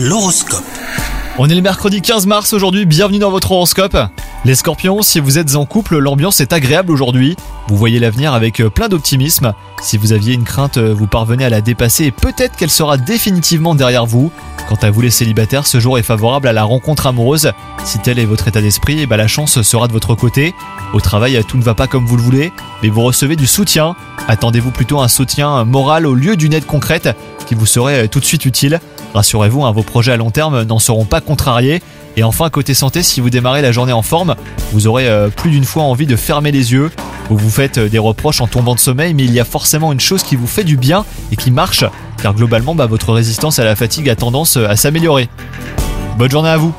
L'horoscope. On est le mercredi 15 mars aujourd'hui, bienvenue dans votre horoscope. Les scorpions, si vous êtes en couple, l'ambiance est agréable aujourd'hui. Vous voyez l'avenir avec euh, plein d'optimisme. Si vous aviez une crainte, euh, vous parvenez à la dépasser et peut-être qu'elle sera définitivement derrière vous. Quant à vous les célibataires, ce jour est favorable à la rencontre amoureuse. Si tel est votre état d'esprit, eh ben, la chance sera de votre côté. Au travail, tout ne va pas comme vous le voulez, mais vous recevez du soutien. Attendez-vous plutôt un soutien moral au lieu d'une aide concrète qui vous serait euh, tout de suite utile. Rassurez-vous, hein, vos projets à long terme n'en seront pas contrariés. Et enfin, côté santé, si vous démarrez la journée en forme, vous aurez euh, plus d'une fois envie de fermer les yeux. Vous vous faites euh, des reproches en tombant de sommeil, mais il y a forcément une chose qui vous fait du bien et qui marche, car globalement, bah, votre résistance à la fatigue a tendance à s'améliorer. Bonne journée à vous